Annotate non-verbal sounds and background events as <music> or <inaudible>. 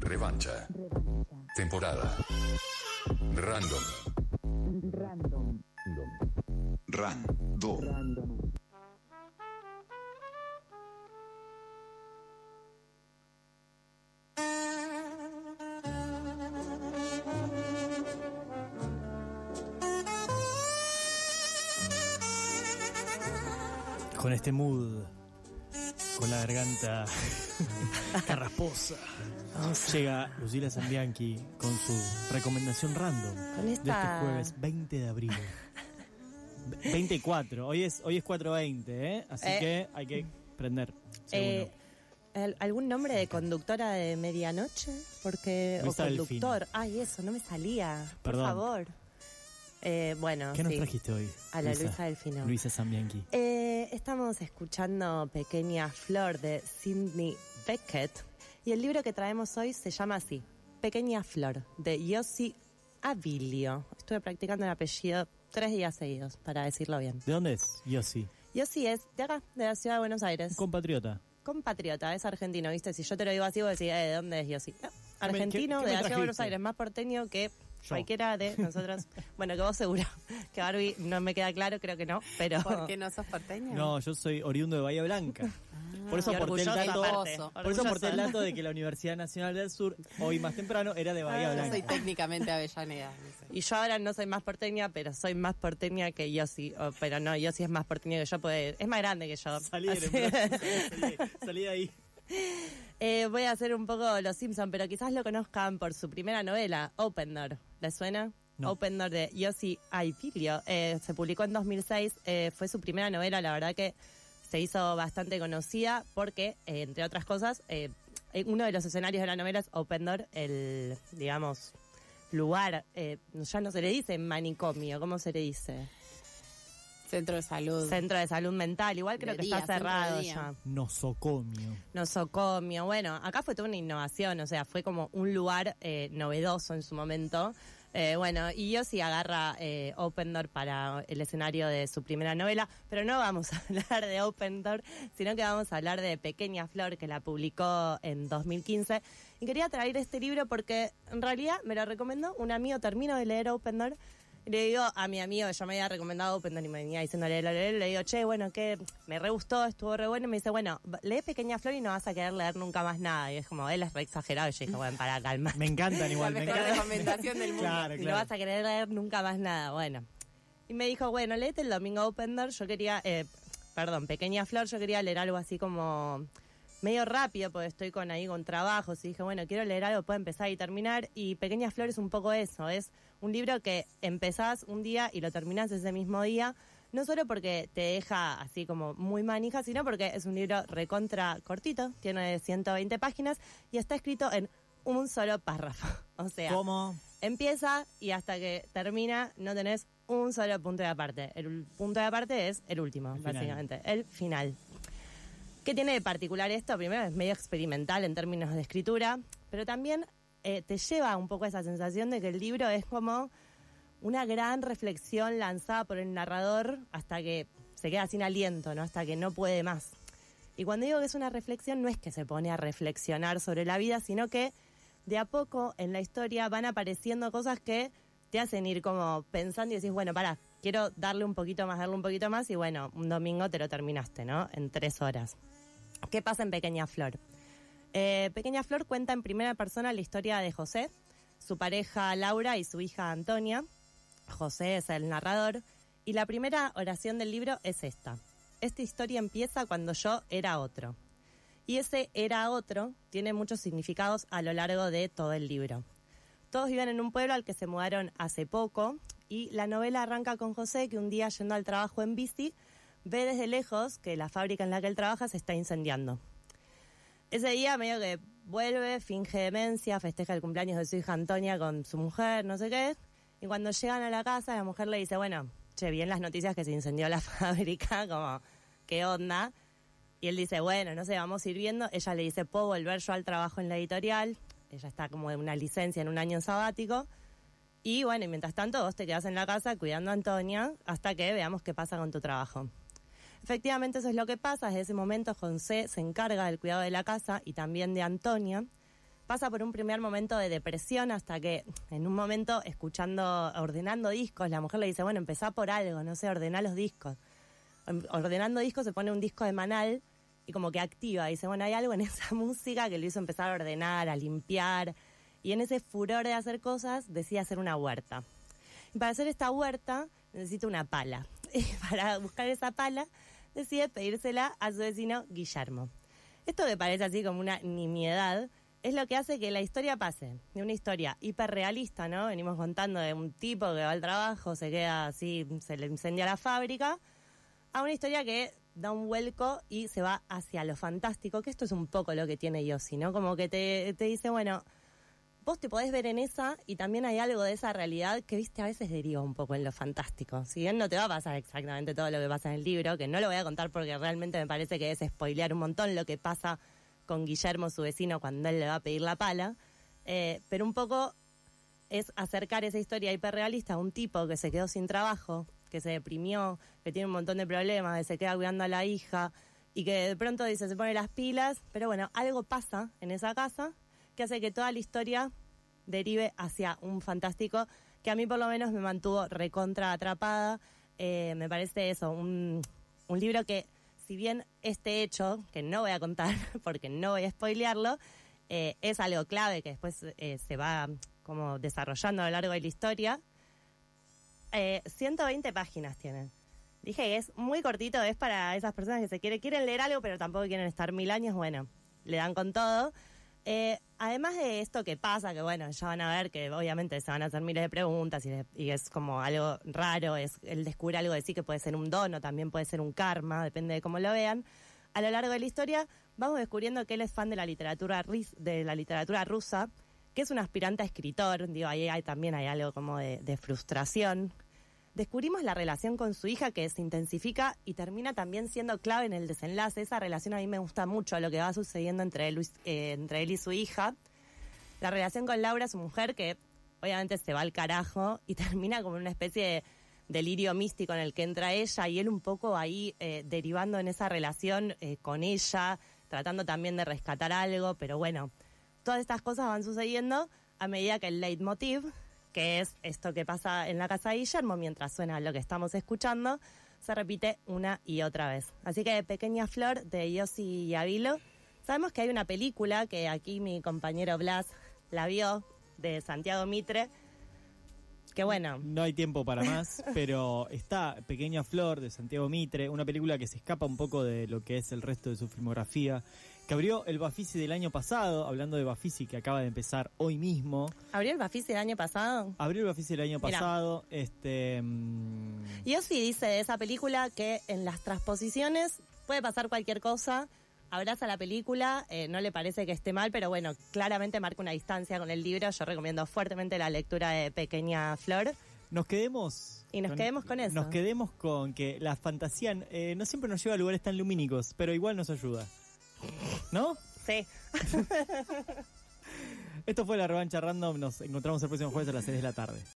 Revancha. Temporada. Random. Random. Con este mood, con la garganta <laughs> carrasposa, llega Lucila Zambianchi con su recomendación random Con de este jueves 20 de abril. 24, hoy es, hoy es 4.20, ¿eh? Así Eh. que hay que prender. Eh, ¿al- ¿Algún nombre de conductora de medianoche? Porque, o conductor. Ay, eso, no me salía. Por Perdón. favor. Eh, bueno, ¿Qué nos sí. trajiste hoy? A la Luisa Delfino. Luisa Zambianchi. Eh, estamos escuchando Pequeña Flor de Sidney Beckett y el libro que traemos hoy se llama así, Pequeña Flor, de Yossi Abilio. Estuve practicando el apellido tres días seguidos, para decirlo bien. ¿De dónde es? Yossi. Yossi es de acá, de la ciudad de Buenos Aires. Un compatriota. Compatriota, es argentino, ¿viste? Si yo te lo digo así, vos decís, eh, ¿de dónde es Yossi? No, ¿Qué me- argentino, qué- qué de la ciudad de Buenos? Aires, más porteño que Yo. cualquiera de nosotros. <laughs> bueno, que vos seguro, que Barbie no me queda claro, creo que no, pero... ¿Por qué no sos porteña? No, yo soy oriundo de Bahía Blanca. Por eso aporté el orgulloso dato. Por eso aporté el dato de que la Universidad Nacional del Sur, hoy más temprano, era de Bahía Yo Blanca. soy técnicamente Avellaneda. no sé. Y yo ahora no soy más porteña, pero soy más porteña que Yossi. O- pero no, Yossi es más porteña que yo, pues, es más grande que yo. Salí de, salí, salí de ahí. Eh, voy a hacer un poco Los Simpson, pero quizás lo conozcan por su primera novela, Open Door. ¿Les suena? No. Open Door de Yossi Aipirio. Eh, se publicó en 2006. eh, fue su primera novela, la verdad que se hizo bastante conocida porque, eh, entre otras cosas, eh, eh, uno de los escenarios de la novela es Open Door, el, digamos, lugar, eh, ya no se le dice manicomio, ¿cómo se le dice? Centro de salud. Centro de salud mental, igual creo De que día, está cerrado ya. Nosocomio. Nosocomio, bueno, acá fue toda una innovación, o sea, fue como un lugar eh, novedoso en su momento. Eh, bueno, y yo sí agarra eh, Open Door para el escenario de su primera novela, pero no vamos a <laughs> hablar de Open Door, sino que vamos a hablar de Pequeña Flor, que la publicó en 2015. Y quería traer este libro porque en realidad me lo recomendó un amigo, termino de leer Open Door. Y le digo a mi amigo, que yo me había recomendado Open Door y me venía leer, le digo, che, bueno, que me re gustó, estuvo re bueno. Y me dice, bueno, lee Pequeña Flor y no vas a querer leer nunca más nada. Y es como, él es re exagerado. Y yo dije, bueno, para calma. Me encantan igual. <laughs> La me mejor encantan. recomendación del <laughs> mundo. Claro, Y no claro. vas a querer leer nunca más nada. Bueno. Y me dijo, bueno, léete el domingo Open Door. Yo quería, eh, perdón, Pequeña Flor, yo quería leer algo así como medio rápido, porque estoy con ahí con trabajos. Y dije, bueno, quiero leer algo, puedo empezar y terminar. Y Pequeña Flor es un poco eso. Es un libro que empezás un día y lo terminás ese mismo día. No solo porque te deja así como muy manija, sino porque es un libro recontra cortito, tiene 120 páginas y está escrito en un solo párrafo. <laughs> O sea, ¿Cómo? empieza y hasta que termina no tenés un solo punto de aparte. El punto de aparte es el último, El básicamente, el final. ¿Qué tiene de particular esto? Primero es medio experimental en términos de escritura, pero también eh, te lleva un poco a esa sensación de que el libro es como una gran reflexión lanzada por el narrador hasta que se queda sin aliento, ¿no? Hasta que no puede más. Y cuando digo que es una reflexión, no es que se pone a reflexionar sobre la vida, sino que de a poco en la historia van apareciendo cosas que te hacen ir como pensando y decís, bueno, pará, quiero darle un poquito más, darle un poquito más, y bueno, un domingo te lo terminaste, ¿no? En tres horas. ¿Qué pasa en Pequeña Flor? Eh, Pequeña Flor cuenta en primera persona la historia de José, su pareja Laura y su hija Antonia. José es el narrador. Y la primera oración del libro es esta. Esta historia empieza cuando yo era otro. Y ese era otro tiene muchos significados a lo largo de todo el libro. Todos viven en un pueblo al que se mudaron hace poco y la novela arranca con José que un día yendo al trabajo en bici ve desde lejos que la fábrica en la que él trabaja se está incendiando. Ese día medio que vuelve, finge demencia, festeja el cumpleaños de su hija Antonia con su mujer, no sé qué. Y cuando llegan a la casa, la mujer le dice, bueno, che, bien las noticias que se incendió la <laughs> fábrica, como, ¿qué onda? Y él dice, bueno, no sé, vamos a ir viendo. Ella le dice, ¿puedo volver yo al trabajo en la editorial? Ella está como en una licencia en un año sabático. Y bueno, y mientras tanto vos te quedás en la casa cuidando a Antonia hasta que veamos qué pasa con tu trabajo. Efectivamente eso es lo que pasa. Desde ese momento José se encarga del cuidado de la casa y también de Antonia. pasa por un primer momento de depresión hasta que en un momento escuchando, ordenando discos, la mujer le dice, bueno, empezá por algo, no sé, ordená los discos. Em, Ordenando discos se pone un disco de Manal y como que activa, dice, bueno, hay algo en esa <laughs> música que lo hizo empezar a ordenar, a limpiar, y en ese furor de hacer cosas decide hacer una huerta. Y para hacer esta huerta necesita una pala. <laughs> Y para buscar esa pala decide pedírsela a su vecino Guillermo. Esto que parece así como una nimiedad es lo que hace que la historia pase de una historia hiperrealista, ¿no? Venimos contando de un tipo que va al trabajo, se queda así, se le incendia la fábrica, a una historia que da un vuelco y se va hacia lo fantástico, que esto es un poco lo que tiene Yossi, ¿no? Como que te, te dice, bueno, vos te podés ver en esa y también hay algo de esa realidad que, viste, a veces deriva un poco en lo fantástico. Si bien no te va a pasar exactamente todo lo que pasa en el libro, que no lo voy a contar porque realmente me parece que es spoilear un montón lo que pasa con Guillermo, su vecino, cuando él le va a pedir la pala, eh, pero un poco es acercar esa historia hiperrealista a un tipo que se quedó sin trabajo, que se deprimió, que tiene un montón de problemas, que se queda cuidando a la hija y que de pronto dice se pone las pilas, pero bueno, algo pasa en esa casa que hace que toda la historia derive hacia un fantástico que a mí por lo menos me mantuvo recontra atrapada. Eh, me parece eso, un, un libro que si bien este hecho, que no voy a contar <laughs> porque no voy a spoilearlo, eh, es algo clave que después eh, se va como desarrollando a lo largo de la historia, eh, 120 páginas tiene. Dije que es muy cortito, es para esas personas que se quiere, quieren leer algo, pero tampoco quieren estar mil años, bueno, le dan con todo. Eh, además de esto que pasa, que bueno, ya van a ver que obviamente se van a hacer miles de preguntas y, de- y es como algo raro, es el descubrir algo de sí que puede ser un don o también puede ser un karma, depende de cómo lo vean. A lo largo de la historia vamos descubriendo que él es fan de la literatura, de la literatura rusa, que es un aspirante a escritor, digo, ahí hay, también hay algo como de frustración. Descubrimos la relación con su hija que se intensifica y termina también siendo clave en el desenlace. Esa relación a mí me gusta mucho, lo que va sucediendo entre él, eh, entre él y su hija. La relación con Laura, su mujer, que obviamente se va al carajo y <laughs> termina como una especie de delirio místico en el que entra ella y él un poco ahí eh, derivando en esa relación eh, con ella, tratando también de rescatar algo, pero bueno, todas estas cosas van sucediendo a medida que el leitmotiv, que es esto que pasa en la casa de Guillermo mientras suena lo que estamos escuchando, se repite una y otra vez. Así que Pequeña Flor de Yossi y Avilo. Sabemos que hay una película que aquí mi compañero Blas la vio, de Santiago Mitre, que bueno, No hay tiempo para más, <laughs> pero está Pequeña Flor de Santiago Mitre, una película que se escapa un poco de lo que es el resto de su filmografía, que abrió el Bafisi del año pasado, hablando de Bafisi que acaba de empezar hoy mismo. abrió el Bafisi el año pasado. Abrió el Bafisi del año pasado, este... mm, Yossi dice de esa película que en las transposiciones puede pasar cualquier cosa, abraza la película, eh, no le parece que esté mal, pero bueno, claramente marca una distancia con el libro. Yo recomiendo fuertemente la lectura de Pequeña Flor. Nos quedemos... Y nos quedemos con eso. Nos quedemos con que la fantasía eh, no siempre nos lleva a lugares tan lumínicos, pero igual nos ayuda. ¿No? Sí. <laughs> Esto fue la revancha random. Nos encontramos el próximo jueves a las 6 de la tarde.